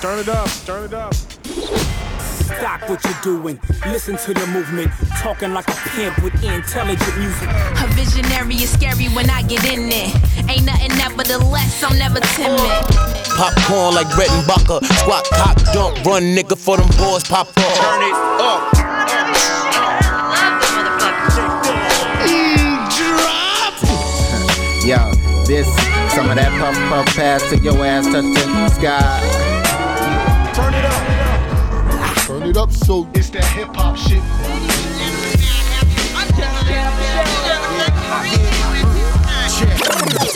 turn it up, turn it up. Stop what you're doing. Listen to the movement. Talking like a pimp with intelligent music. A visionary is scary when I get in there. Ain't nothing nevertheless, I'm never timid. Popcorn like Brett and Bucker. Squat, cock, dump, run, nigga, for them boys pop up. Turn it up. Yo, this, some of that puff puff pass to your ass touch the sky. Turn it up. Turn it up so It's that hip hop shit.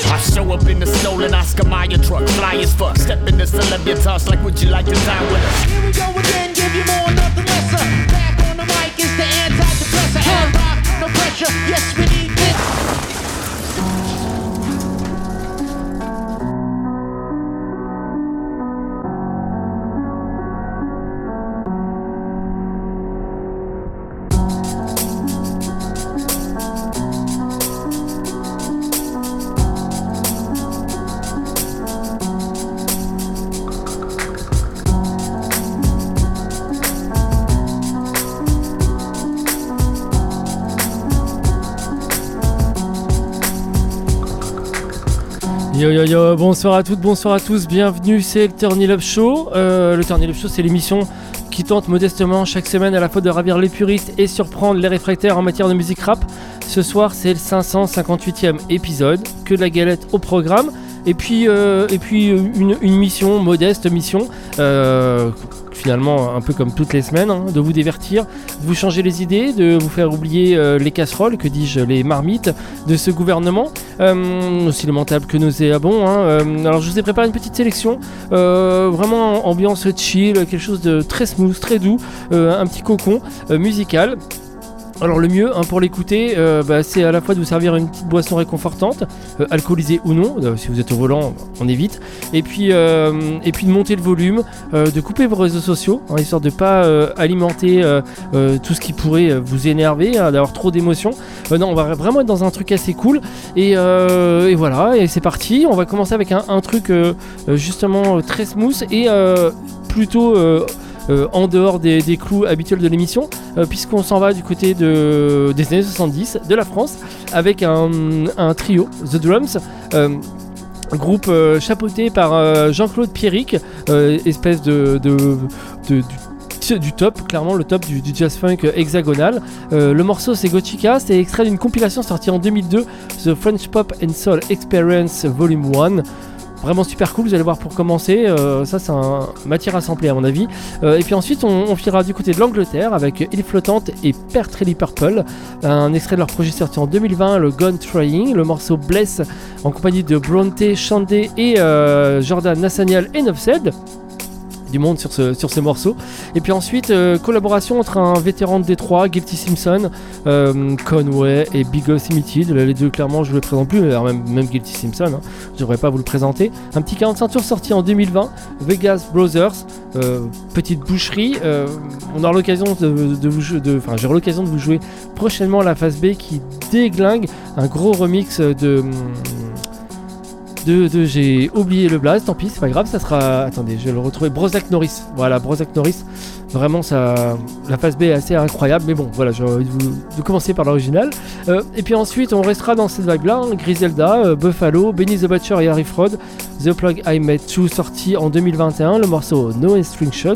I show up in the stolen Oscar Mayer truck, fly as fuck. Step in the celebrity toss like, would you like to time with us? Here we go again, give you more, nothing lesser. Back on the mic is the antidepressant. Hand rock, no pressure. Yes, we need this. Bonsoir à toutes, bonsoir à tous, bienvenue, c'est le Turn Up Show. Euh, le Turn Up Show, c'est l'émission qui tente modestement chaque semaine à la fois de ravir les puristes et surprendre les réfractaires en matière de musique rap. Ce soir, c'est le 558e épisode, que de la galette au programme. Et puis, euh, et puis euh, une, mission, modeste mission, euh, finalement un peu comme toutes les semaines, hein, de vous divertir, de vous changer les idées, de vous faire oublier les casseroles, que dis-je, les marmites de ce gouvernement, aussi lamentable que nauséabond. Hein, alors je vous ai préparé une petite sélection, vraiment ambiance chill, quelque chose de très smooth, très doux, un petit cocon musical. Alors le mieux hein, pour l'écouter, euh, bah, c'est à la fois de vous servir une petite boisson réconfortante, euh, alcoolisée ou non, euh, si vous êtes au volant, on évite, et puis, et puis de monter le volume, de couper vos réseaux sociaux, hein, histoire de pas euh, alimenter tout ce qui pourrait vous énerver, hein, d'avoir trop d'émotions. Non, on va vraiment être dans un truc assez cool, et, voilà, et c'est parti. On va commencer avec un, truc justement très smooth et plutôt... euh, en dehors des, clous habituels de l'émission, euh, puisqu'on s'en va du côté de, des années 70 de la France avec un, trio, The Drums. euh, Groupe chapeauté par Jean-Claude Pierrick, espèce de, du, top, clairement le top du, jazz funk hexagonal. Le morceau c'est Gothica, c'est extrait d'une compilation sortie en 2002, The French Pop and Soul Experience Volume 1. Vraiment super cool, vous allez voir pour commencer. euh, ça, c'est un matière à sampler à mon avis. Euh, et puis ensuite, on, on du côté de l'Angleterre avec Île Flottante et Pertrelli Purple. Un extrait de leur projet sorti en 2020, le Gun Trying. Le morceau Bless en compagnie de Bronte, Chandé et euh, Jordan Nathaniel et Novsed du monde sur ce, sur ce morceau. Et puis ensuite, euh, collaboration entre un vétéran de Détroit, Guilty Simpson, euh, Conway et Big Limited. Les deux, clairement, je ne les présente plus, même, Guilty Simpson, hein, je devrais pas vous le présenter. Un petit 45 tours sorti en 2020, Vegas Brothers, euh, petite boucherie. on aura l'occasion de, vous jouer, enfin, j'aurai l'occasion de vous jouer prochainement la phase B qui déglingue un gros remix de. hum, de, de- j'ai oublié le blaze, tant pis, c'est pas grave, ça sera. Attendez, je vais le retrouver. Brozac Norris. Voilà, Brozac Norris. Vraiment, ça, la phase B est assez incroyable, mais bon, voilà, j'ai envie de, vous, commencer par l'original. Euh, et puis ensuite, on restera dans cette vague-là. hein, Griselda, euh, Buffalo, Benny the Butcher et Harry Fraud. The Plug I Met 2 sorti en 2021, le morceau No Instructions.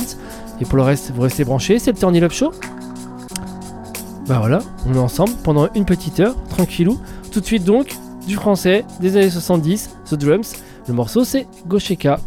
Et pour le reste, vous restez branchés, c'est le Turn Up Show. Bah voilà, on est ensemble pendant une petite heure, tranquillou. Tout de suite donc, du français des années 70, The Drums. Le morceau c'est Gosheka.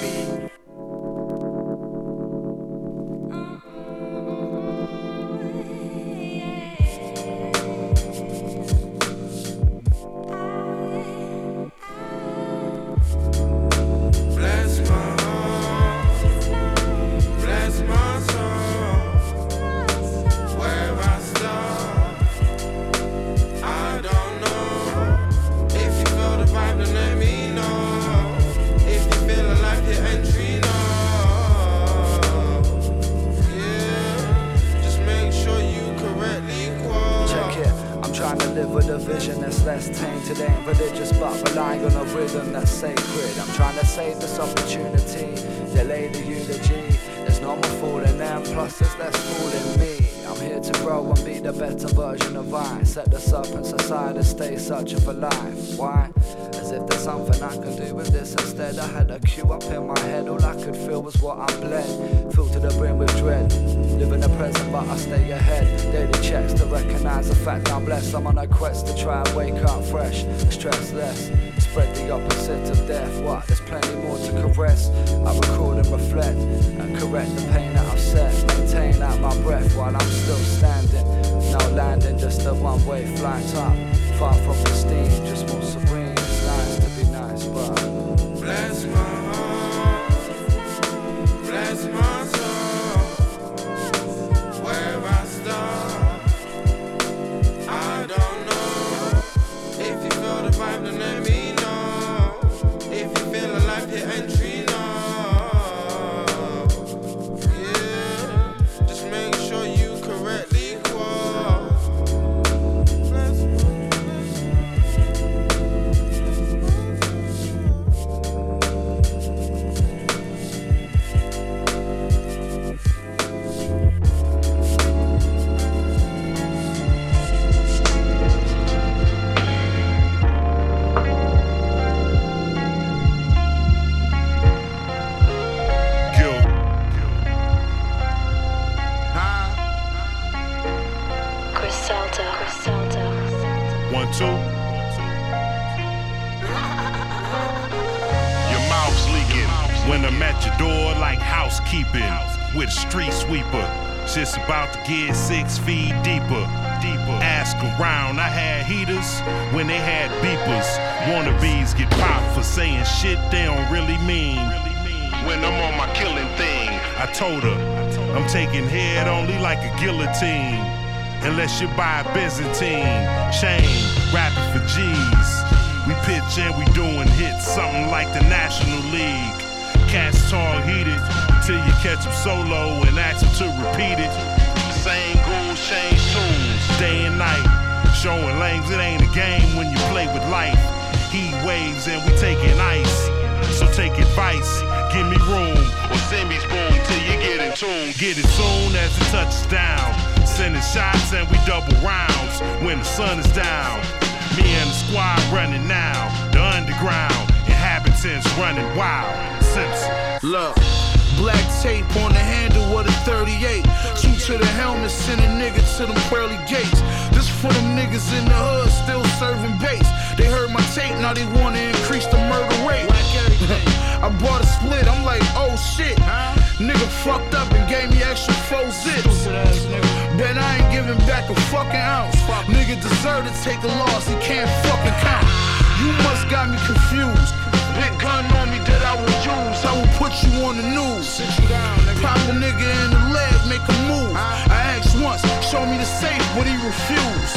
Be. told her, I'm taking head only like a guillotine. Unless you buy a Byzantine. Shame, rapping for G's. We pitch and we doing hits, something like the National League. Cats tall heated till you catch them solo and ask them to repeat it. Same goals, same tunes, day and night. Showing lames, it ain't a game when you play with life. Heat waves and we taking ice, so take advice give me room or send me spoon till you get in tune. Get it soon as it touches down. Sending shots and we double rounds when the sun is down. Me and the squad running now. The underground inhabitants running wild. Simpson. Love. Black tape on the handle of the 38. Two to the helmet, send a nigga to them pearly gates. This for them niggas in the hood, still serving base. They heard my tape, now they wanna increase the murder rate. I bought a split, I'm like, oh shit. Nigga fucked up and gave me extra four zips. Bet I ain't giving back a fucking ounce. Nigga deserve to take a loss, he can't fucking count. You must got me confused. Big gun on me that I you on the news. Sit you down, nigga. Pop a nigga in the leg show me the safe, but he refused.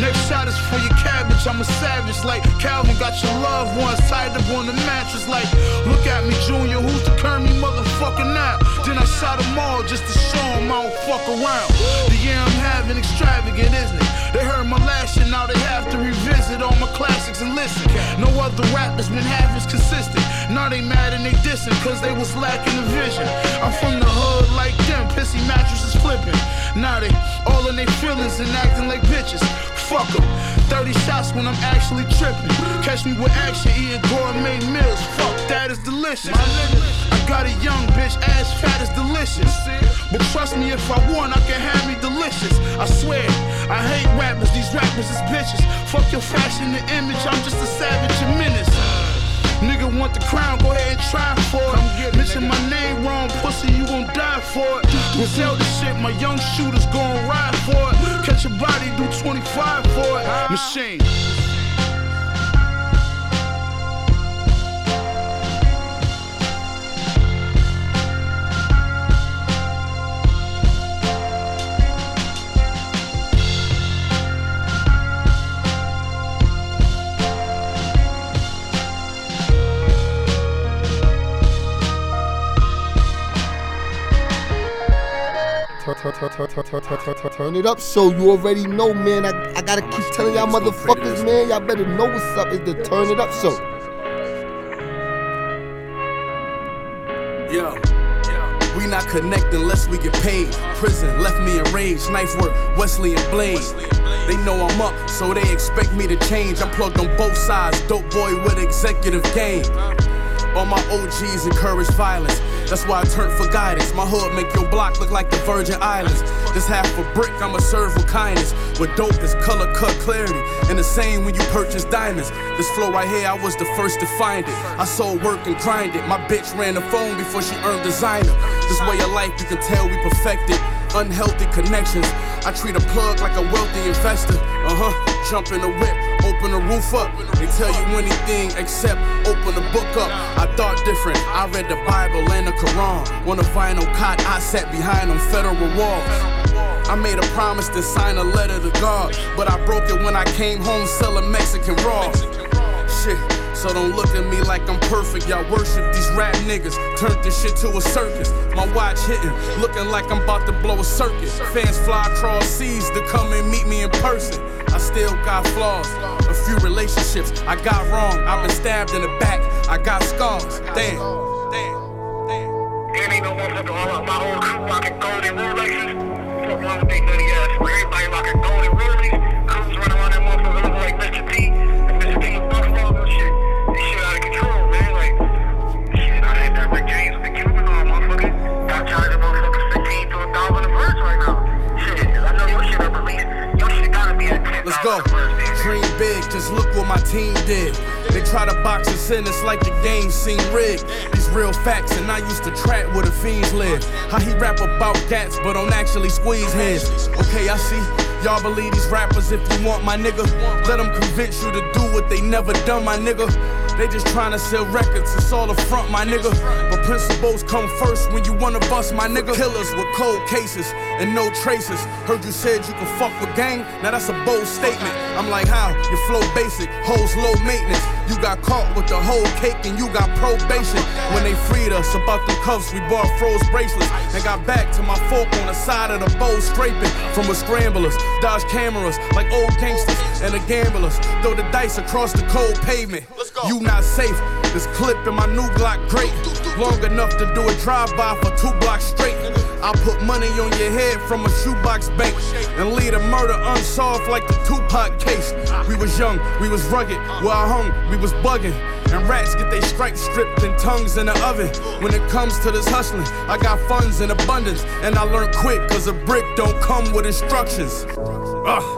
Next shot is for your cabbage. I'm a savage, like Calvin got your loved ones tied up on the mattress. Like, look at me, Junior, who's the Kermie motherfucker now? Then I shot them all just to show them I don't fuck around. The year I'm having extravagant, isn't it? They heard my last shit, now they have to revisit all my classics and listen. No other rapper's been half as consistent. Now they mad and they dissing, cause they was lacking the vision. I'm from the hood like them, pissy mattresses flipping. Now they all in their feelings and acting like bitches. Fuck 'em. 30 shots when I'm actually tripping. Catch me with action, eating gourmet meals. Fuck, that is delicious. I got a young bitch, ass fat is delicious. But trust me, if I want, I can have me delicious. I swear, I hate rappers, these rappers is bitches. Fuck your fashion and image, I'm just a savage and menace. Nigga want the crown, go ahead and try for it. Mention my name wrong, pussy, you gon' die for it. We'll sell this shit, my young shooters gon' ride for it. Catch a body, do 25 for it. Machine. Turn it up so you already know, man. I, I gotta keep telling y'all motherfuckers, man. Y'all better know what's up. It's the turn it up show. Yo, we not connect unless we get paid. Prison left me enraged. Knife work, Wesley and Blade. They know I'm up, so they expect me to change. I'm plugged on both sides. Dope boy with executive game. All my OGs encourage violence. That's why I turn for guidance. My hood make your block look like the Virgin Islands. This half a brick, I'ma serve with kindness. With dope is color cut clarity. And the same when you purchase diamonds. This flow right here, I was the first to find it. I sold work and grind it. My bitch ran the phone before she earned designer. This way of life, you can tell we perfected. Unhealthy connections. I treat a plug like a wealthy investor. Uh huh. Jump in the whip, open the roof up. They tell you anything except open the book up. I thought different. I read the Bible and the Quran. On a vinyl cot, I sat behind on federal walls. I made a promise to sign a letter to God, but I broke it when I came home selling Mexican raw. Shit. So don't look at me like I'm perfect. Y'all worship these rap niggas. Turned this shit to a circus. My watch hitting, looking like I'm about to blow a circuit. Fans fly across seas to come and meet me in person. I still got flaws. A few relationships I got wrong. I've been stabbed in the back. I got scars. Damn. There ain't no motherfucker all up. My whole crew rocking golden Rolexes. Fuck wrong with they nutty ass. Everybody rocking Go. Dream big, just look what my team did. They try to box us in, it's like the game seem rigged. These real facts, and I used to trap where the fiends live. How he rap about gats, but don't actually squeeze heads. Okay, I see. Y'all believe these rappers if you want my nigga. Let them convince you to do what they never done, my nigga. They just trying to sell records, it's all a front, my nigga. But principles come first when you wanna bust, my nigga. Killers with cold cases and no traces. Heard you said you can fuck with gang, now that's a bold statement. I'm like, how? Your flow basic, hoes low maintenance. You got caught with the whole cake and you got probation. When they freed us about the cuffs, we bought froze bracelets and got back to my fork on the side of the bowl scraping from a scramblers. Dodge cameras like old gangsters and the gamblers. Throw the dice across the cold pavement. You not safe. This clip in my new Glock great. Long enough to do a drive-by for two blocks straight. I put money on your head from a shoebox bank and lead a murder unsolved like the Tupac case. We was young, we was rugged. Where I hung, we was bugging. And rats get they stripes stripped and tongues in the oven. When it comes to this hustling, I got funds in abundance. And I learned quick, cause a brick don't come with instructions. Ugh.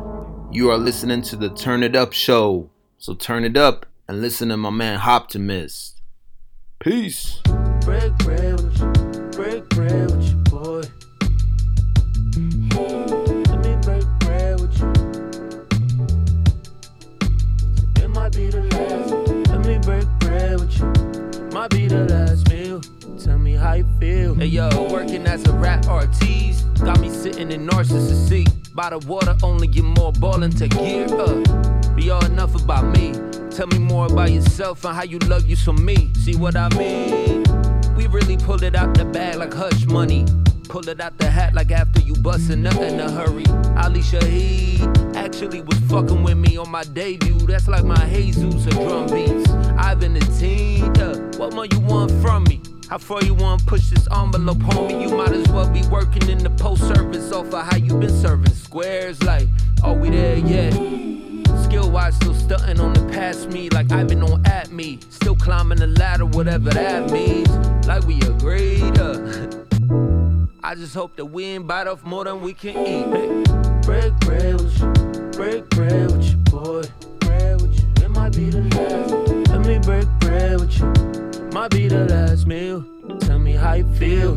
You are listening to the Turn It Up show. So turn it up and listen to my man Optimist. Peace. Break bread with you, break bread with you, boy. Let me break bread with you. It might be the last. Let me break bread with you. Might be the last meal. Tell me how you feel. Hey yo, working as a rap artiste got me sitting in narcissist seat. By the water, only get more ballin' to gear up. Be all enough about me. Tell me more about yourself and how you love you some me. See what I mean? We really pulled it out the bag like hush money. Pull it out the hat like after you bustin' up in a hurry. Ali Shaheed actually was fucking with me on my debut. That's like my Jesus or drum beats. Ivan the teen. What more you want from me? How far you wanna push this envelope, homie? You might as well be working in the post service off of how you been serving squares. Like, are we there yet? Skill wise, still stunting on the past me, like I've been on at me. Still climbing the ladder, whatever that means. Like we agreed. Uh. I just hope that we ain't bite off more than we can eat. Hey. Break bread with you, break bread with you, boy. Bread with you, it might be the last. Let me break bread with you, might be the last meal. Tell me how you feel.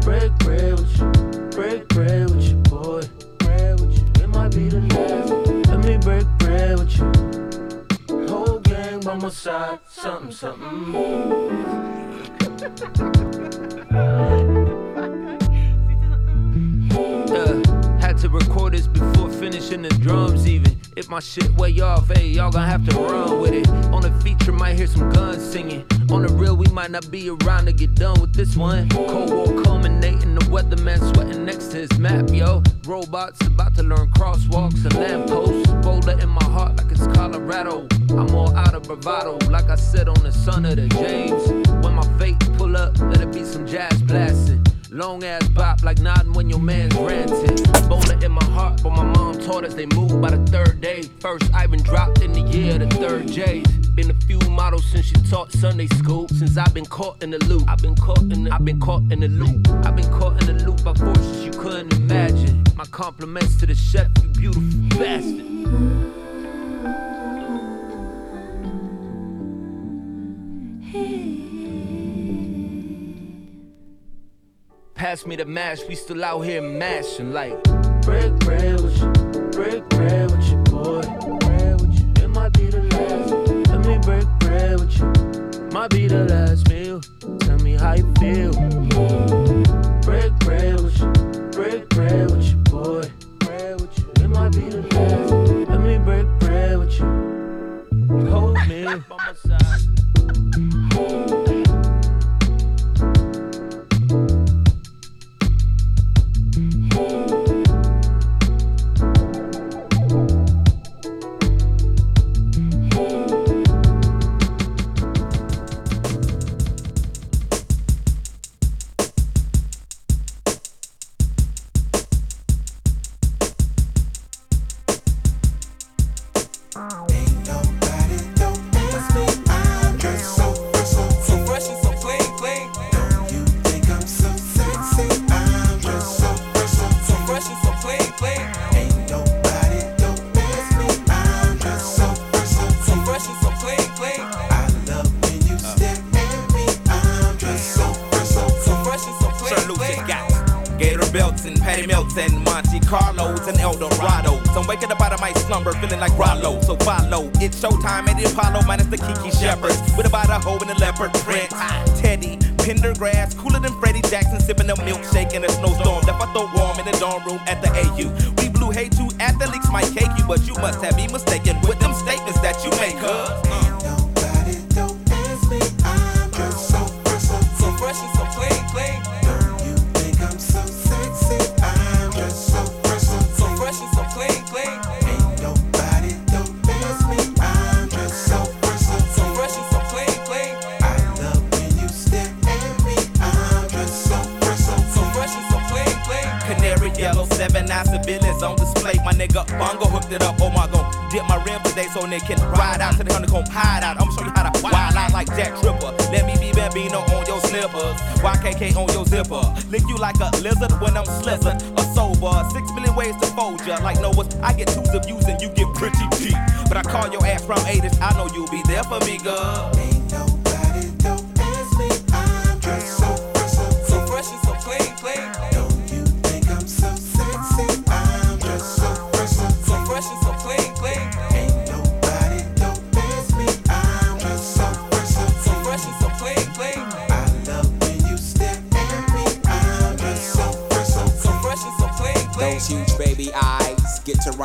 Break bread with you, break bread with you, boy. Bread with you, it might be the last. Let me break bread with you. Whole gang by my side, Something, something, Uh, had to record this before finishing the drums even. If my shit way off, hey, y'all gonna have to run with it. On the feature, might hear some guns singing. On the real, we might not be around to get done with this one. Cold War culminating, the weatherman sweating next to his map, yo. Robots about to learn crosswalks and lampposts. Boulder in my heart like it's Colorado. I'm all out of bravado, like I said on the son of the James. When my fate pull up, let it be some jazz blasting. Long ass bop like nodding when your man's ranting. Boulder in my heart, but my mom taught us they move by the third day. First Ivan dropped in the year, the third J's. Been a few models since she taught Sunday school. Since I've been caught in the loop, I've been caught in the, I've been caught in the loop. I've been caught in the loop by forces you couldn't imagine. My compliments to the chef, you beautiful bastard. Pass me the mash, we still out here mashing like break bread with you, break bread with you, boy. It might be the last. Let me break bread with you, might be the last Bongo hooked it up. Oh my god, dip my rim today so they can ride out to the honeycomb hide out. I'ma show you how to wild out like Jack Tripper. Let me be Bambino on your slippers. YKK on your zipper. Lick you like a lizard when I'm slizzard or sober. Six million ways to fold ya. Like Noah's, I get twos of views and you get pretty deep. But I call your ass from 80s, I know you'll be there for me, girl.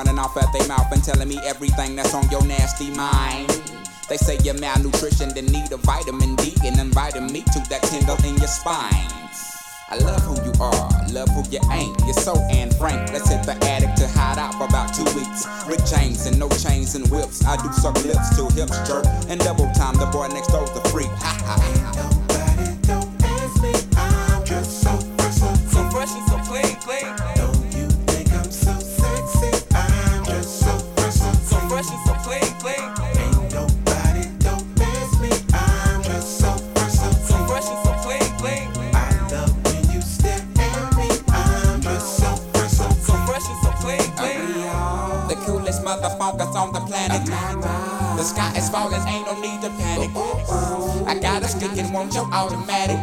Running off at their mouth and telling me everything that's on your nasty mind. They say you're malnutrition, then need a vitamin D and inviting me to that tingle in your spine. I love who you are, love who you ain't. You're so Anne Frank. Let's hit the attic to hide out for about two weeks. Rick James and no chains and whips. I do suck lips till hips jerk. And double time, the boy next door's the freak. Ha ha. Sky ain't no need to panic. I got a stick and want your automatic.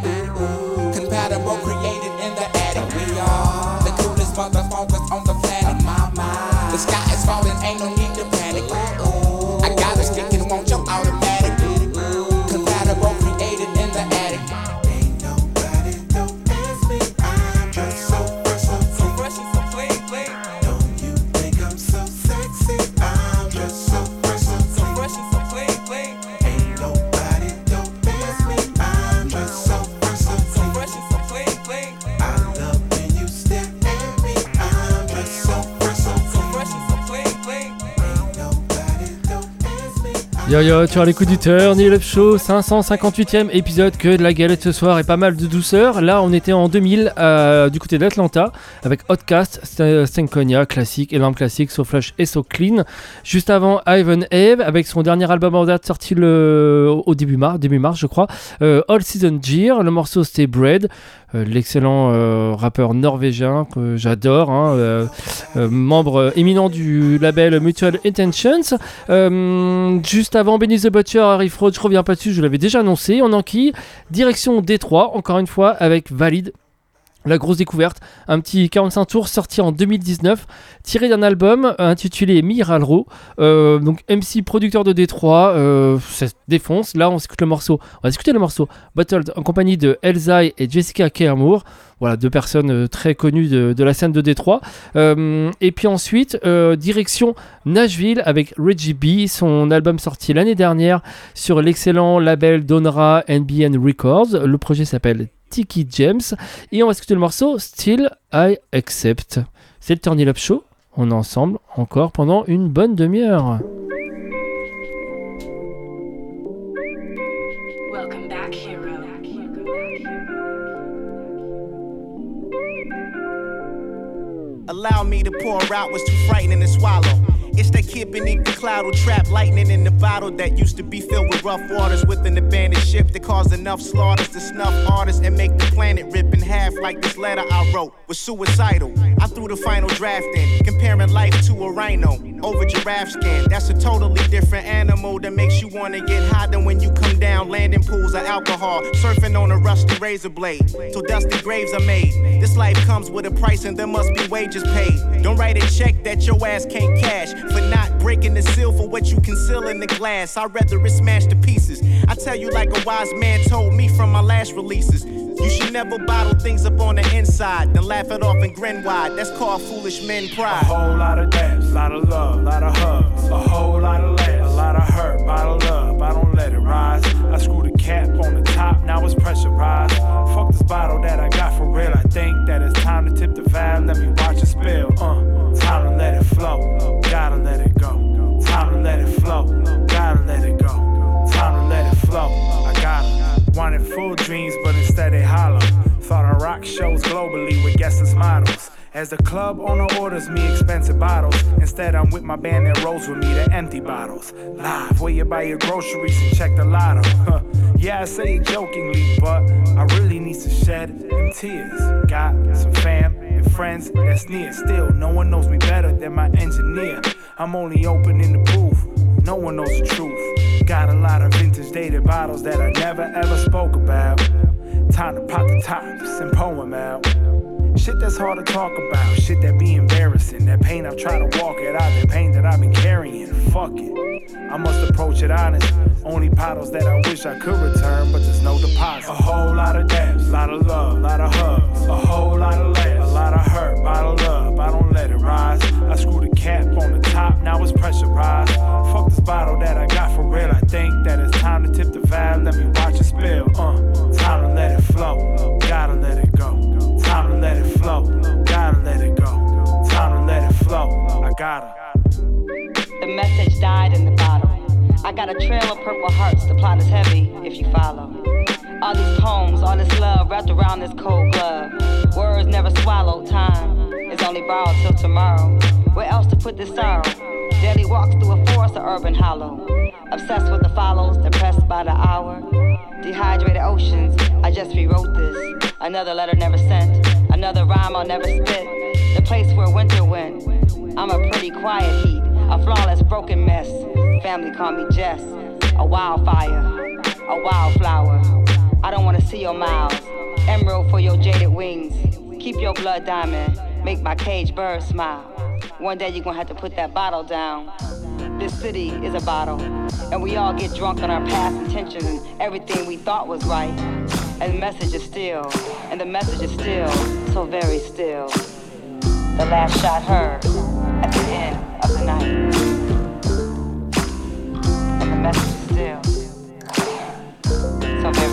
Compatible, created in the attic. We are the coolest motherfuckers on the planet. The sky is falling, ain't no need Yo tu as l'écoute du Turn It Up Show, 558ème épisode que de la galette ce soir et pas mal de douceur. Là, on était en 2000 euh, du côté d'Atlanta avec Hotcast, St- Stankonia, classique, énorme classique, So Flush et So Clean. Juste avant, Ivan Eve avec son dernier album en date sorti le, au début mars, début mars je crois, euh, All Season Gear. Le morceau c'était Bread. Euh, l'excellent euh, rappeur norvégien que j'adore, hein, euh, membre éminent du label Mutual Intentions. Juste avant Benny the Butcher, Harry Fraud, je reviens pas dessus, je l'avais déjà annoncé. On enquille direction Détroit, encore une fois, avec Valide. La grosse découverte, un petit 45 tours sorti en 2019, tiré d'un album euh, intitulé Miralro. Euh, donc MC producteur de Détroit, euh, ça défonce. Là, on s'écoute le morceau. On va écouter le morceau Bottled en compagnie de Elzai et Jessica Kermour. Voilà, deux personnes euh, très connues de, la scène de Détroit. Euh, et puis ensuite, euh, direction Nashville avec Reggie B, son album sorti l'année dernière sur l'excellent label Donra NBN Records. Le projet s'appelle Tiki James. Et on va écouter le morceau Still I Accept. C'est le Turn Up Show. On est ensemble encore pendant une bonne demi-heure. Allow me to pour out what's too frightening to swallow. It's that kid beneath the cloud who trapped lightning in the bottle that used to be filled with rough waters with an abandoned ship that caused enough slaughters to snuff artists and make the planet rip in half like this letter I wrote was suicidal. I threw the final draft in, comparing life to a rhino over giraffe skin. That's a totally different animal that makes you wanna get high than when you come down landing pools of alcohol, surfing on a rusty razor blade. Till dusty graves are made. This life comes with a price and there must be wages paid. Don't write a check that your ass can't cash for not breaking the seal for what you conceal in the glass. I'd rather it smash to pieces. I tell you like a wise man told me from my last releases. You should never bottle things up on the inside, then laugh it off and grin wide. That's called foolish men pride. A whole lot of dance, lot of love, lot of hugs, a whole lot of laughs, of hurt, bottle up. I don't let it rise. I screw the cap on the top, now it's pressurized. Fuck this bottle that I got for real. I think that it's time to tip the valve. Let me watch it spill. Uh, time to let it flow. Gotta let it go. Time to let it flow. Gotta let it go. Time to let it flow. I gotta. Wanted full dreams, but instead they hollow. Thought I rock shows globally with guests as models. As the club owner orders me expensive bottles, instead I'm with my band that rolls with me the empty bottles. Live, where you buy your groceries and check the lotto. Huh. Yeah, I say it jokingly, but I really need to shed them tears. Got some fam and friends that's near. Still, no one knows me better than my engineer. I'm only open in the booth. No one knows the truth. Got a lot of vintage dated bottles that I never ever spoke about. Time to pop the tops and poem out. Shit that's hard to talk about, shit that be embarrassing. That pain I've tried to walk it out, that pain that I've been carrying. Fuck it. I must approach it honest. Only bottles that I wish I could return, but there's no deposit. A whole lot of dabs, lot of love, lot of hugs. A whole lot of laughs, a lot of hurt, bottle up. I don't let it rise. I screw the cap on the top, now it's pressurized. Fuck this bottle that I got for real. I think that it's time to tip the valve. Let me watch it spill. Uh, time to let it flow. Gotta let it go. Time to let it flow. Gotta let it go. Time to let it flow. I gotta. The message died in the bottle. I got a trail of purple hearts. The plot is heavy if you follow. All these poems, all this love wrapped around this cold glove. Words never swallowed. Time is only borrowed till tomorrow. Where else to put this sorrow? Daily walks through a forest of urban hollow. Obsessed with the follows, depressed by the hour. Dehydrated oceans, I just rewrote this. Another letter never sent, another rhyme I'll never spit. The place where winter went. I'm a pretty quiet heat, a flawless broken mess. Family call me Jess, a wildfire, a wildflower. I don't wanna see your mouths, emerald for your jaded wings. Keep your blood diamond, make my cage bird smile. One day you're gonna have to put that bottle down. This city is a bottle, and we all get drunk on our past intentions and everything we thought was right. And the message is still, and the message is still so very still. The last shot heard at the end of the night. And the message is still so very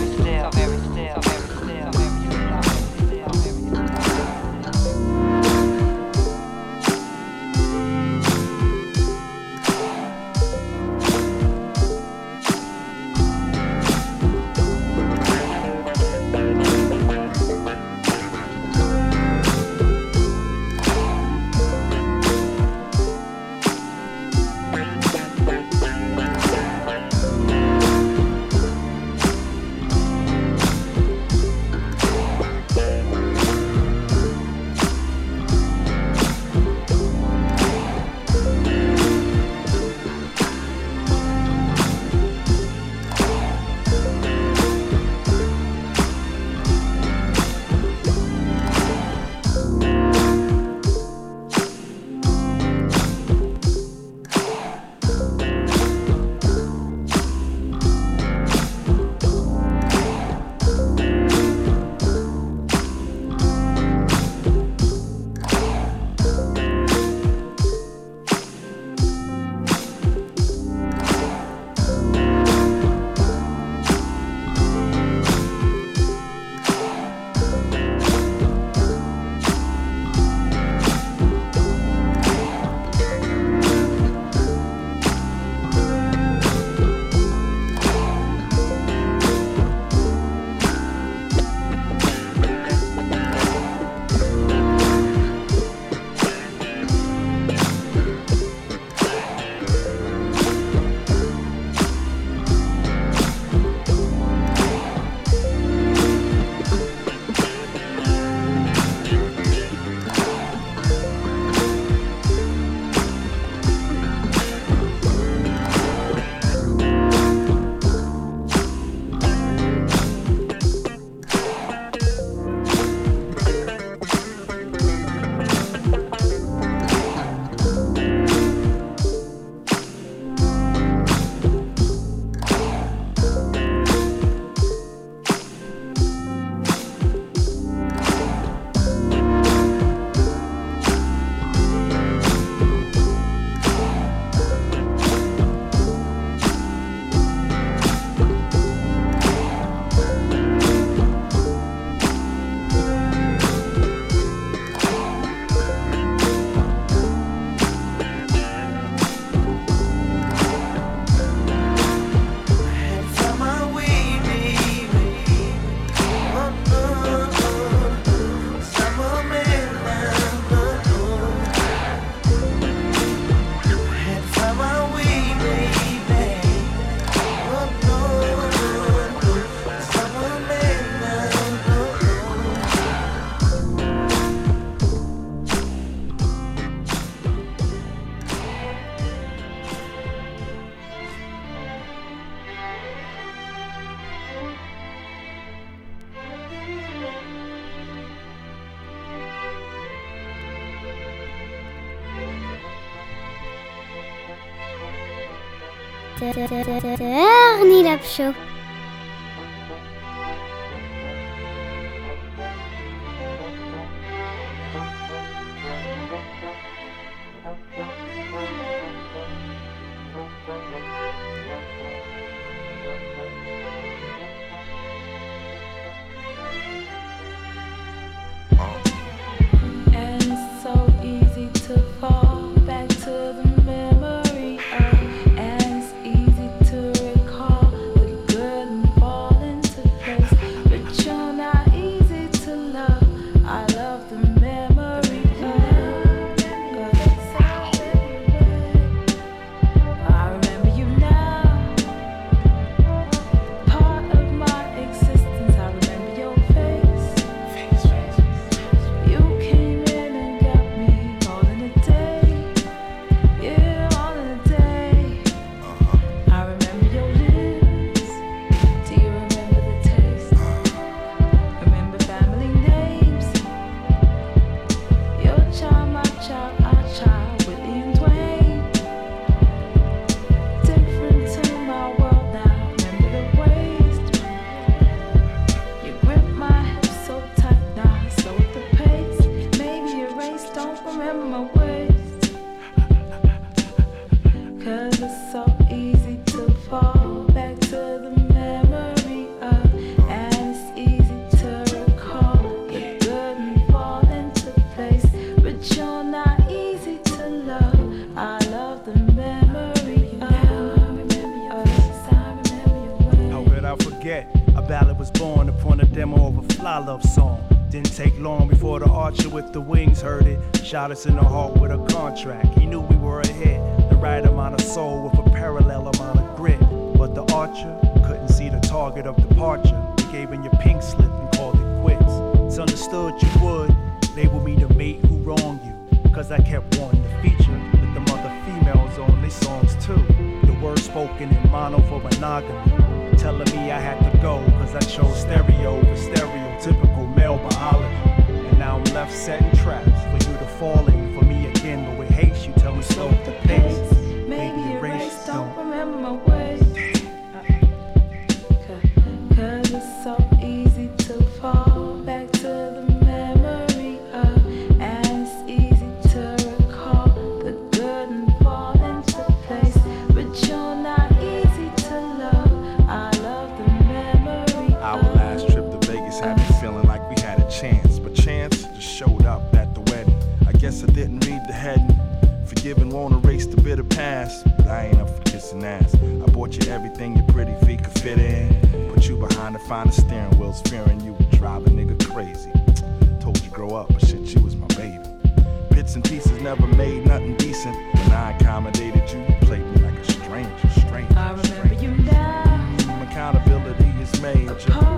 Show. Honest and all. I didn't read the heading. Forgiving won't erase the bitter past, but I ain't up for kissing ass. I bought you everything your pretty feet could fit in. Put you behind the finest steering wheels, fearing you would drive a nigga crazy. Told you grow up, but shit, you was my baby. Bits and pieces never made nothing decent. When I accommodated you, you played me like a stranger, stranger. I remember you now. Accountability is major.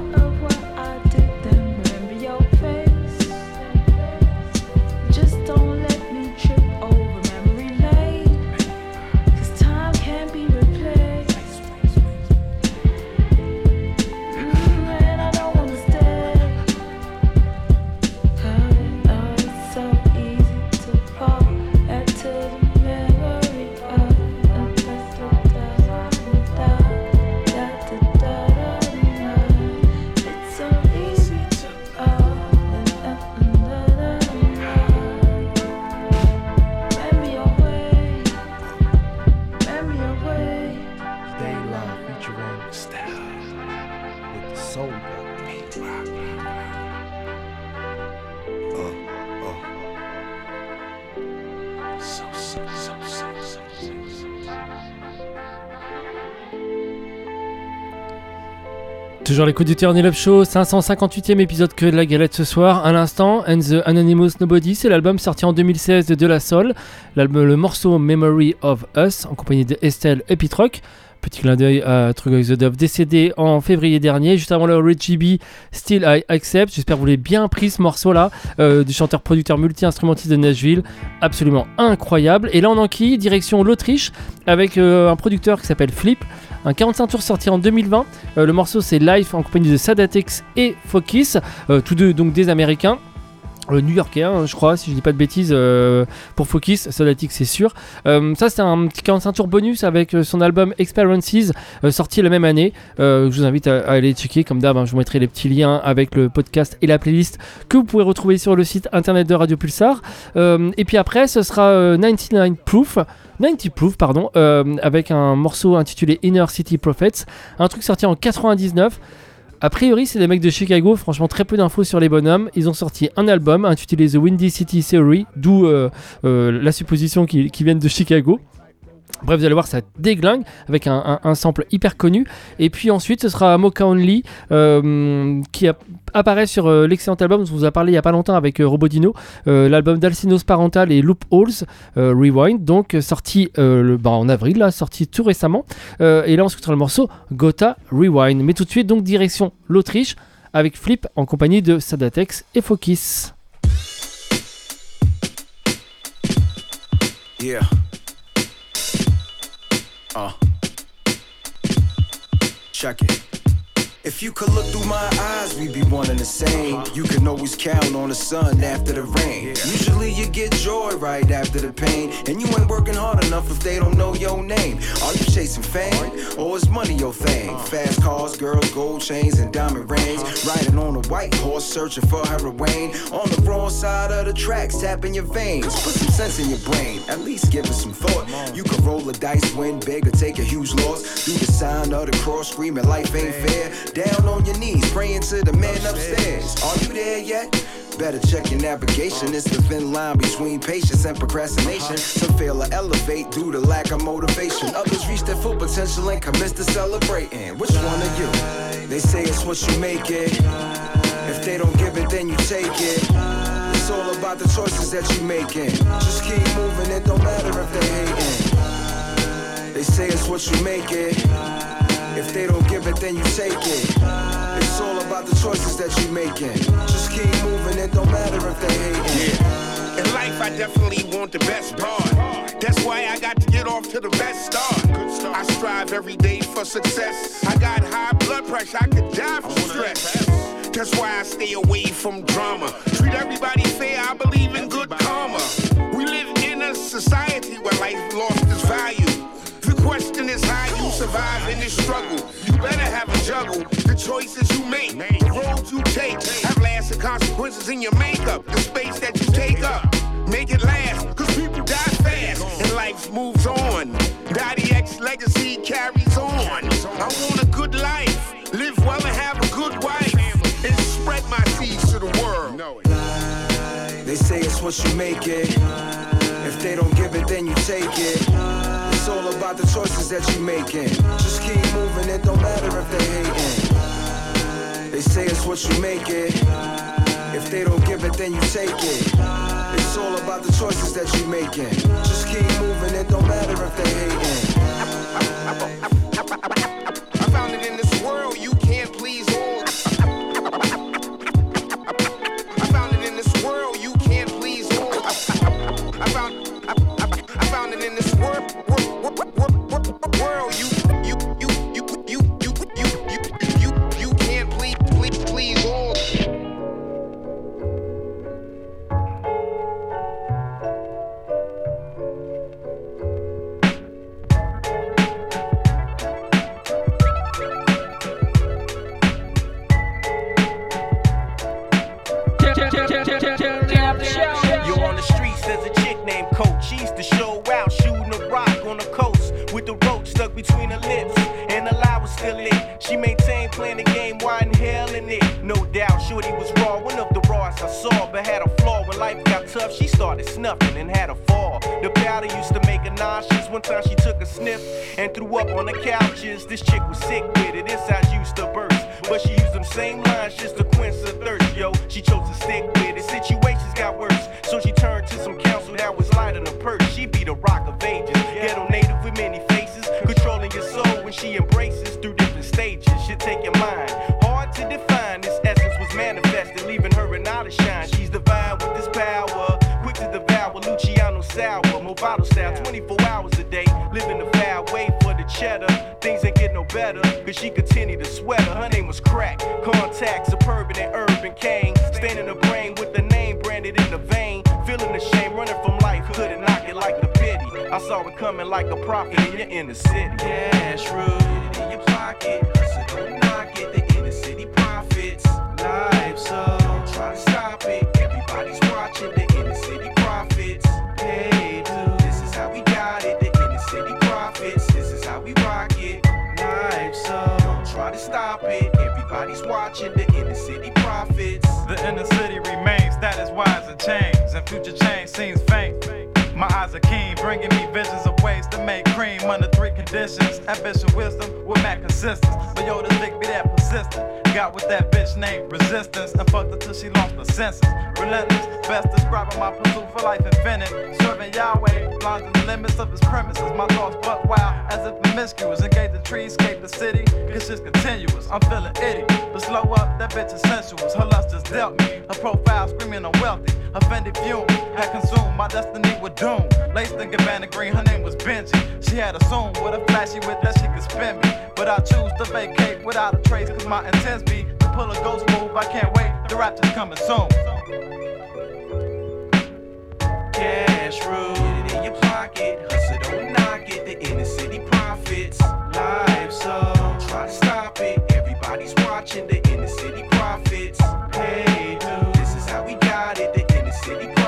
toujours l'écoute du Turn Up Show, 558e épisode que de la galette ce soir. À l'instant, And the Anonymous Nobody, c'est l'album sorti en 2016 de De La Soul, le morceau Memory of Us, en compagnie de Estelle Epitroc. Petit clin d'œil à True the Dove, décédé en février dernier, juste avant le Richie B, Still I Accept. J'espère que vous l'avez bien pris ce morceau-là, euh, du chanteur-producteur multi-instrumentiste de Nashville. Absolument incroyable. Et là, on enquille, direction l'Autriche, avec euh, un producteur qui s'appelle Flip. Un 45 tours sorti en 2020. Euh, le morceau c'est Life en compagnie de Sadatex et Focus, euh, tous deux donc des Américains euh, new-yorkais, hein, je crois, si je dis pas de bêtises, euh, pour Focus, Sodatic c'est sûr. Euh, ça, c'est un petit 45 tours bonus avec son album Experiences, sorti la même année. Je vous invite à, à aller checker, comme d'hab, hein, je vous mettrai les petits liens avec le podcast et la playlist que vous pouvez retrouver sur le site internet de Radio Pulsar. Et puis après, ce sera euh, 99 Proof. 90 Proof, pardon, avec un morceau intitulé Inner City Prophets, un truc sorti en 99. A priori, c'est des mecs de Chicago, franchement très peu d'infos sur les bonhommes. Ils ont sorti un album intitulé The Windy City Theory, d'où euh, euh, la supposition qu'ils viennent de Chicago. Bref, vous allez voir, ça déglingue avec un sample hyper connu. Et puis ensuite, ce sera Mocha Only euh, qui a- apparaît sur euh, l'excellent album dont on vous a parlé il y a pas longtemps avec euh, Robodino, euh, l'album d'Alcinos Parental et Loopholes euh, Rewind, donc sorti bah, en avril, là, sorti tout récemment. Et là, on se le morceau Gotha Rewind. Mais tout de suite, donc direction l'Autriche avec Flip en compagnie de Sadatex et Fokis. Yeah. Uh. Check. If you could look through my eyes, we'd be one and the same. You can always count on the sun after the rain. Usually you get joy right after the pain. And you ain't working hard enough if they don't know your name. Are you chasing fame? Or is money your thing? Fast cars, girls, gold chains, and diamond rings. Riding on a white horse, searching for heroin. On the wrong side of the tracks, tapping your veins. Put some sense in your brain, at least give it some thought. You can roll the dice, win big, or take a huge loss. Do the sign of the cross, screaming life ain't fair. Down on your knees, praying to the man upstairs. Are you there yet? Better check your navigation. It's the thin line between patience and procrastination. Some fail to elevate due to lack of motivation. Others reach their full potential and commit to celebrating. Which one are you? They say it's what you make it. If they don't give it, then you take it. It's all about the choices that you're making. Just keep moving, it don't matter if they hating. They say it's what you make it. If they don't give it, then you take it. It's all about the choices that you're making. Just keep moving, it don't matter if they hate hating. In life, I definitely want the best part. That's why I got to get off to the best start. I strive every day for success. I got high blood pressure, I could die from stress. That's why I stay away from drama. Treat everybody fair, I believe in good karma. We live in a society where life lost its value. Question is how you survive in this struggle. You better have a juggle. The choices you make, the roads you take, have lasting consequences in your makeup. The space that you take up, make it last. Cause people die fast and life moves on. Daddy X legacy carries on. I want a good life, live well and have a good wife, and spread my seeds to the world. They say it's what you make it. They don't give it, then you take it. It's all about the choices that you making. Just keep moving, it don't matter if they hating. They say it's what you make it. If they don't give it, then you take it. It's all about the choices that you making. Just keep moving, it don't matter if they hating. Her senses. Relentless, best describing my pursuit for life infinite. Serving Yahweh, blinds the limits of his premises. My thoughts buck wild, as if promiscuous. Engage the treescape, the city, it's just continuous. I'm feeling itty, but slow up, that bitch is sensuous. Her lust just dealt me. Her profile screaming I'm wealthy. Offended fume had consumed my destiny with doom. Laced in Gabbana green, her name was Benji. She had a soon with a flashy wit that she could spin me. But I choose to vacate without a trace, cause my intents be to pull a ghost move. I can't wait, the rapture's coming soon. Cash rooted in your pocket. Hustle, don't knock it. The inner city profits. Life, so don't try to stop it. Everybody's watching the inner city profits. Hey, dude, this is how we got it. The inner city profits.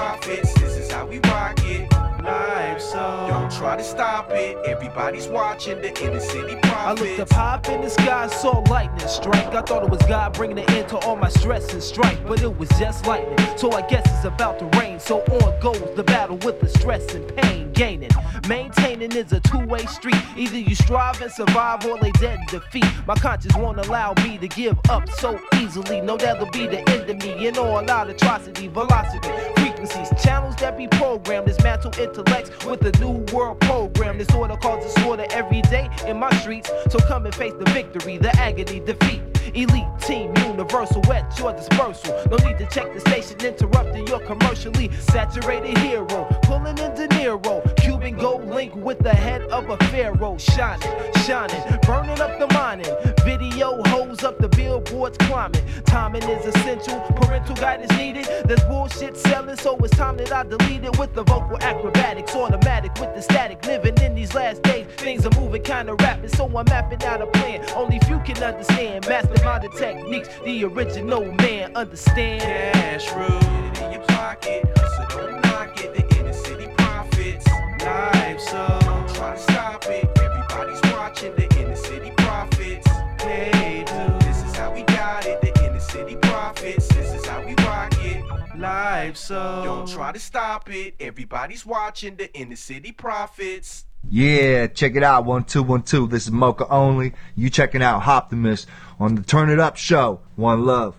Try to stop it. Everybody's watching the inner city I looked up high in the sky, saw lightning strike. I thought it was God bringing an end to all my stress and strife, but it was just lightning. So I guess it's about to rain. So on goes the battle with the stress and pain. Gaining, maintaining is a two-way street. Either you strive and survive, or lay dead in defeat. My conscience won't allow me to give up so easily. No, that'll be the end of me. And all out atrocity, velocity, frequencies, channels that be programmed. Dismantle intellects with a new world program. This order causes slaughter every day in my streets. So come and face the victory, the agony, defeat. Elite team, universal at your dispersal. No need to check the station, interrupting your commercially saturated hero. Pulling in De Niro, Cuban gold link with the head of a pharaoh. Shining, shining, burning up the mining. Video holds up the billboards climbing. Timing is essential, parental guidance needed. There's bullshit selling, so it's time that I delete it with the vocal acrobatics. Automatic with the static. Living in these last days, things are moving kinda rapid, so I'm mapping out a plan. Only few can understand. Masterminded techniques, the original man understand. Cash rooted in your pocket. Hustle, don't knock it. The inner city profits. Life, so don't try to stop it. Everybody's watching the inner city profits. Hey, dude, this is how we got it. The inner city profits. This is how we rock it. Life, so don't try to stop it. Everybody's watching the inner city profits. Yeah, check it out. One two one two. This is Moka Only. You checking out Optimus on the Turn It Up show. One love.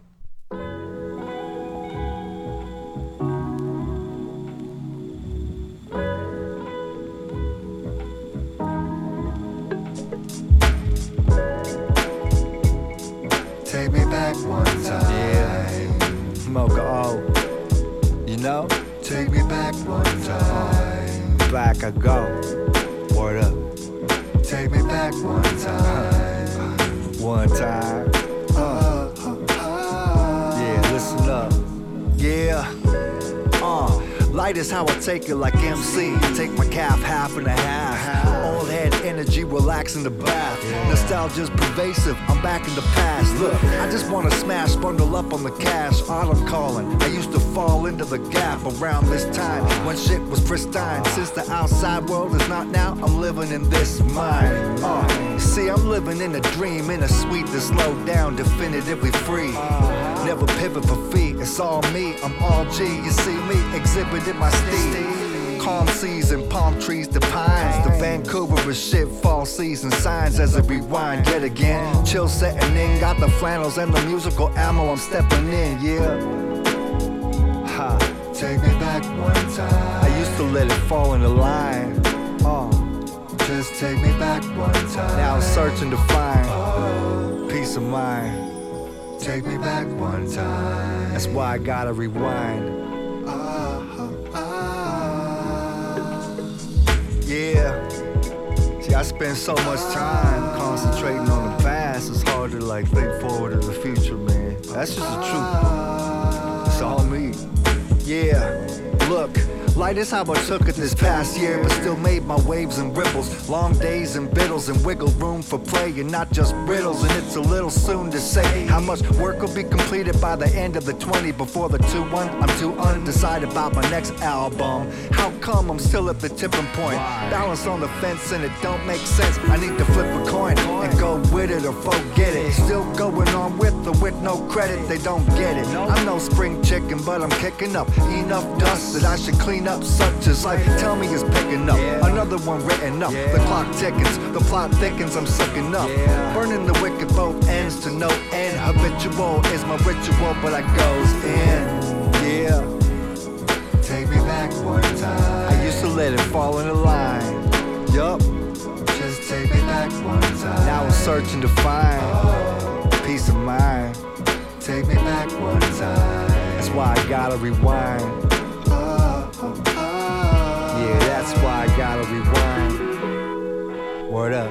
Take me back one time. Yeah, Moka O. You know? Take me back one time. Back I go. Take me back one time. One time. Uh. Yeah, listen up. Yeah. Light is how I take it like MC. Take my calf half and a half. All head energy, relax in the bath. Nostalgia's pervasive, I'm back in the past. Look, I just wanna smash, bundle up on the cash. Autumn calling. I used to fall into the gap around this time when shit was pristine. Since the outside world is not now, I'm living in this mind. Uh, see, I'm living in a dream, in a suite that's slowed down, definitively free. Never pivot for feet, it's all me, I'm all G. You see me exhibiting my steed. Calm seas and palm trees the pines. The Vancouver is shit, fall season signs as I rewind yet again. Chill setting in, got the flannels and the musical ammo, I'm stepping in, yeah. Ha. Take me back one time. I used to let it fall in the line. Uh. Just take me back one time. Now I'm searching to find peace of mind. Take me back one time. That's why I gotta rewind. Uh-huh. Yeah. See, I spend so much time concentrating on the past, it's hard to like think forward to the future, man. That's just the truth. It's all me. Yeah. Look, Light is how I took it this past year, but still made my waves and ripples. Long days and biddles and wiggle room for play and not just riddles. And it's a little soon to say how much work will be completed by the end of the 20 before the 2 1. I'm too undecided about my next album. How come I'm still at the tipping point? Balance on the fence and it don't make sense. I need to flip a coin and go with it or forget it. Still going on with or with no credit, they don't get it. I'm no spring chicken, but I'm kicking up enough dust that I should clean up. Such as life, tell me is picking up. Another one written up. The clock tickens, the plot thickens. I'm sucking up, burning the wick at both ends to no end. Habitual is my ritual, but I goes in. Yeah. Take me back one time. I used to let it fall in the line. Yup. Just take me back one time. Now I'm searching to find peace of mind. Take me back one time. That's why I gotta rewind. Yeah, that's why I gotta rewind. Word up.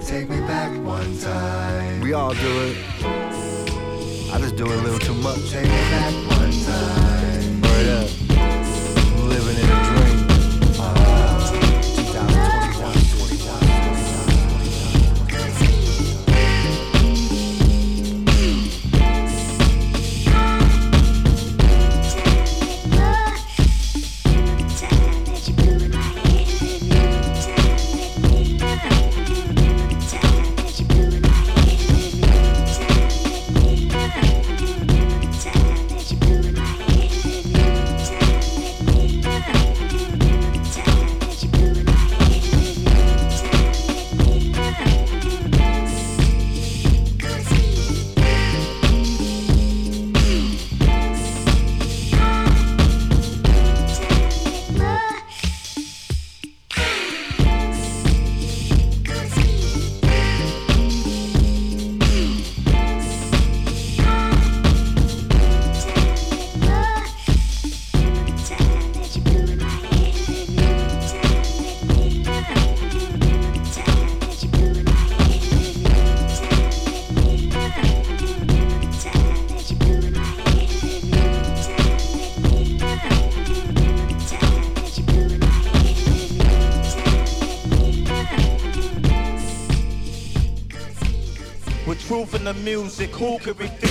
Take me back one time. We all do it. I just do it a little too much. Take me back one time. Word up. Music, who could refuse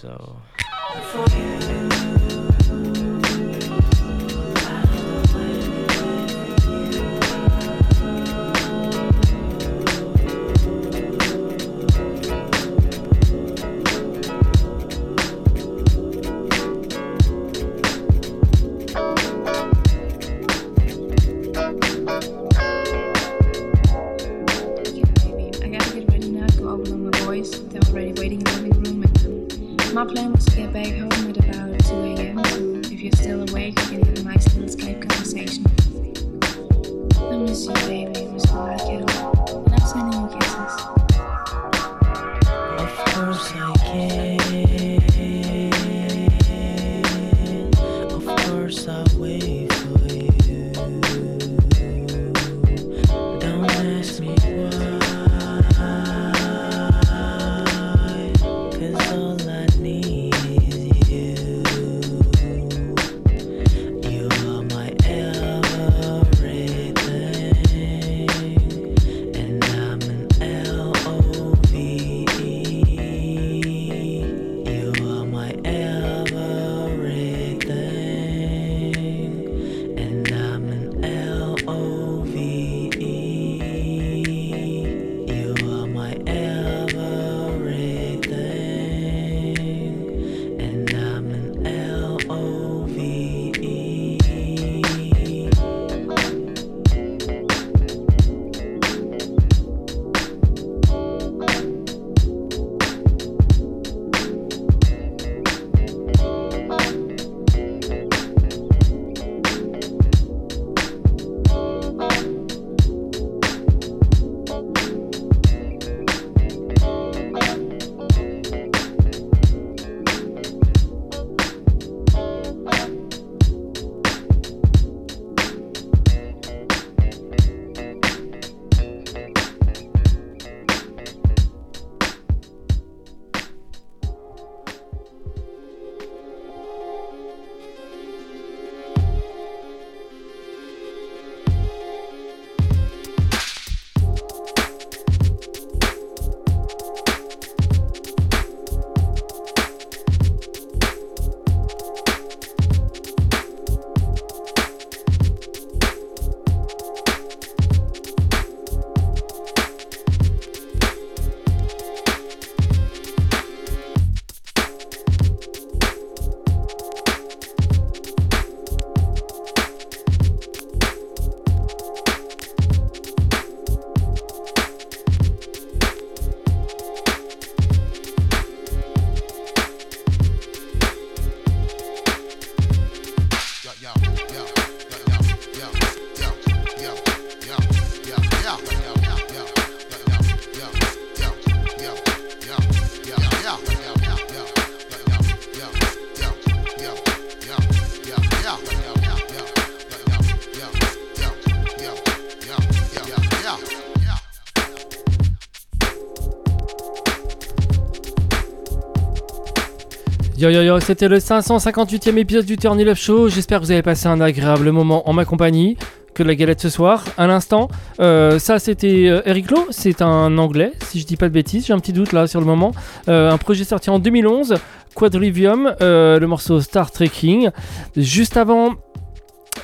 So. C'était le 558e épisode du Turn Up Show. J'espère que vous avez passé un agréable moment en ma compagnie. Que de la galette ce soir. À l'instant, euh, ça c'était euh, Eric Lowe, c'est un anglais, si je dis pas de bêtises, j'ai un petit doute là sur le moment. Euh, un projet sorti en 2011, Quadrivium, le morceau Star Trekking. Juste avant,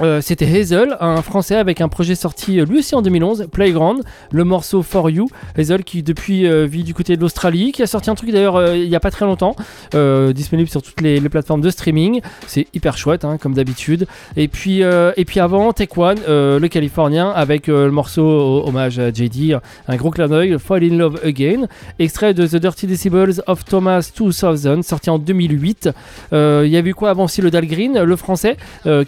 euh, c'était Hazel, un français avec un projet sorti euh, lui aussi en 2011, Playground, le morceau For You. Hazel qui depuis euh, vit du côté de l'Australie, qui a sorti un truc d'ailleurs il y a pas très longtemps, disponible sur toutes les, plateformes de streaming. C'est hyper chouette, hein, comme d'habitude. Et puis et puis avant Tech One, le Californien avec le morceau au- hommage à JD, un gros clin d'œil, Fall in Love Again, extrait de The Dirty Decibels of Thomas 2000, sorti en 2008. Euh, Il y a eu quoi avant aussi le Dalgreen, le français,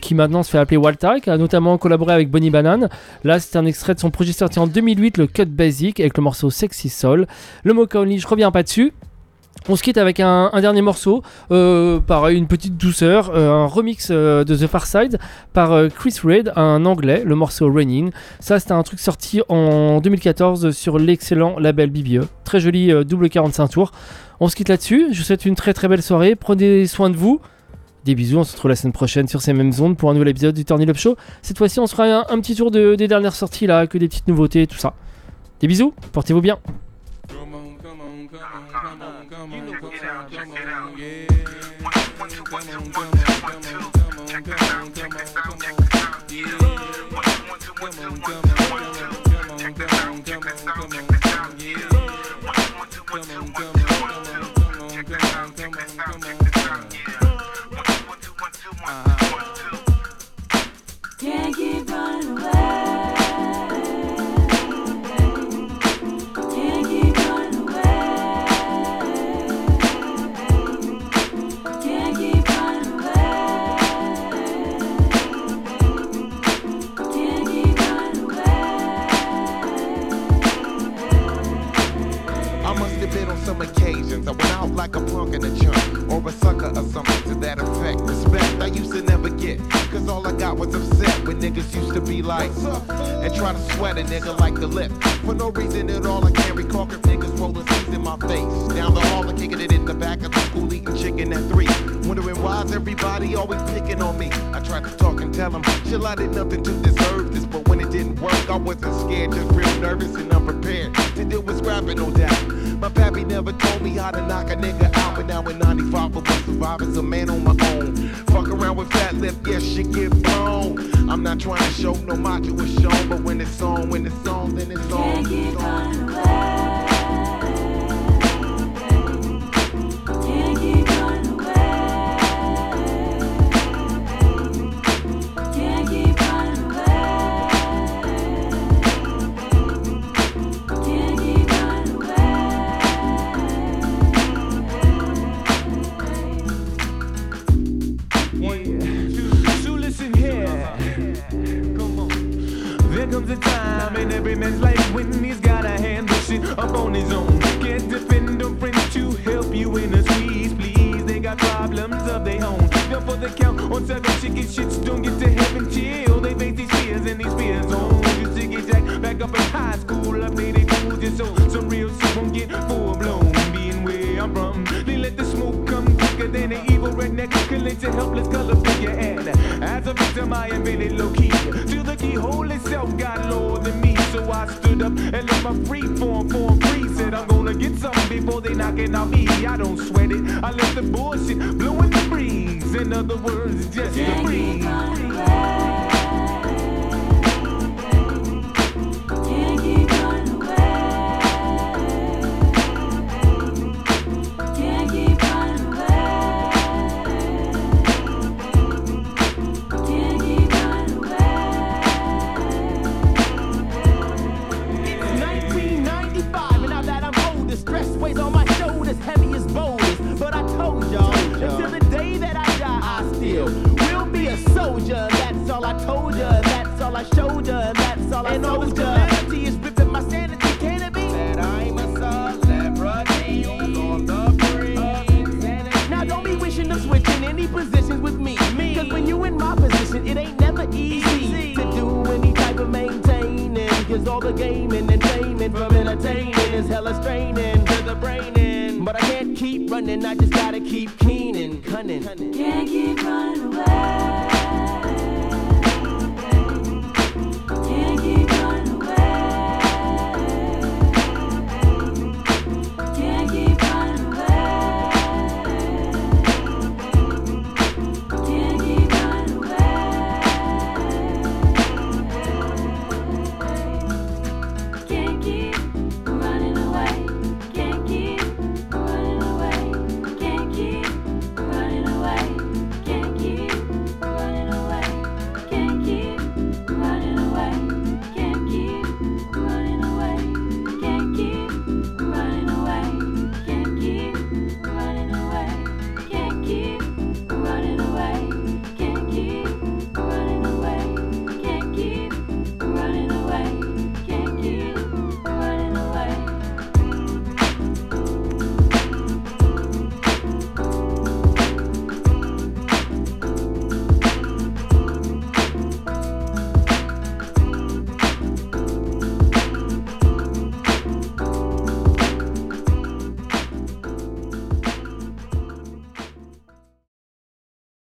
qui maintenant se fait appeler Qui a notamment collaboré avec Bonnie Banane. Là, c'est un extrait de son projet sorti en 2008, le Cut Basic, avec le morceau Sexy Soul. Le mot Only, je reviens pas dessus. On se quitte avec un, dernier morceau, euh, pareil, une petite douceur, euh, un remix euh, de The Far Side par euh, Chris Reid, un anglais, le morceau Raining. Ça, c'était un truc sorti en 2014 sur l'excellent label BBE. Très joli double 45 tours. On se quitte là-dessus. Je vous souhaite une très très belle soirée. Prenez soin de vous. Des bisous, on se retrouve la semaine prochaine sur ces mêmes ondes pour un nouvel épisode du Turn Show. Cette fois-ci, on se fera un, petit tour des dernières sorties là, que des petites nouveautés, tout ça. Des bisous, portez-vous bien. Like a punk in a chunk, or a sucker or something to that effect. Respect I used to never get, cause all I got was upset when niggas used to be like, and try to sweat a nigga like the lip. For no reason at all, I can't recall if niggas rolling C's in my face. Down the hall, and kicking it in the back of the school, eating chicken at three. Wondering why's everybody always picking on me. I tried to talk and tell them, shit, I did nothing to deserve this. But when it didn't work, I wasn't scared, just real nervous and unprepared to deal with scrapping, no doubt. My pappy never told me how to knock a nigga out, but now in 95 I was surviving, a man on my own. Fuck around with fat lip, yes, shit get blown. I'm not trying to show no macho is shown, but when it's on, when it's on, then it's on. Can't keep running words,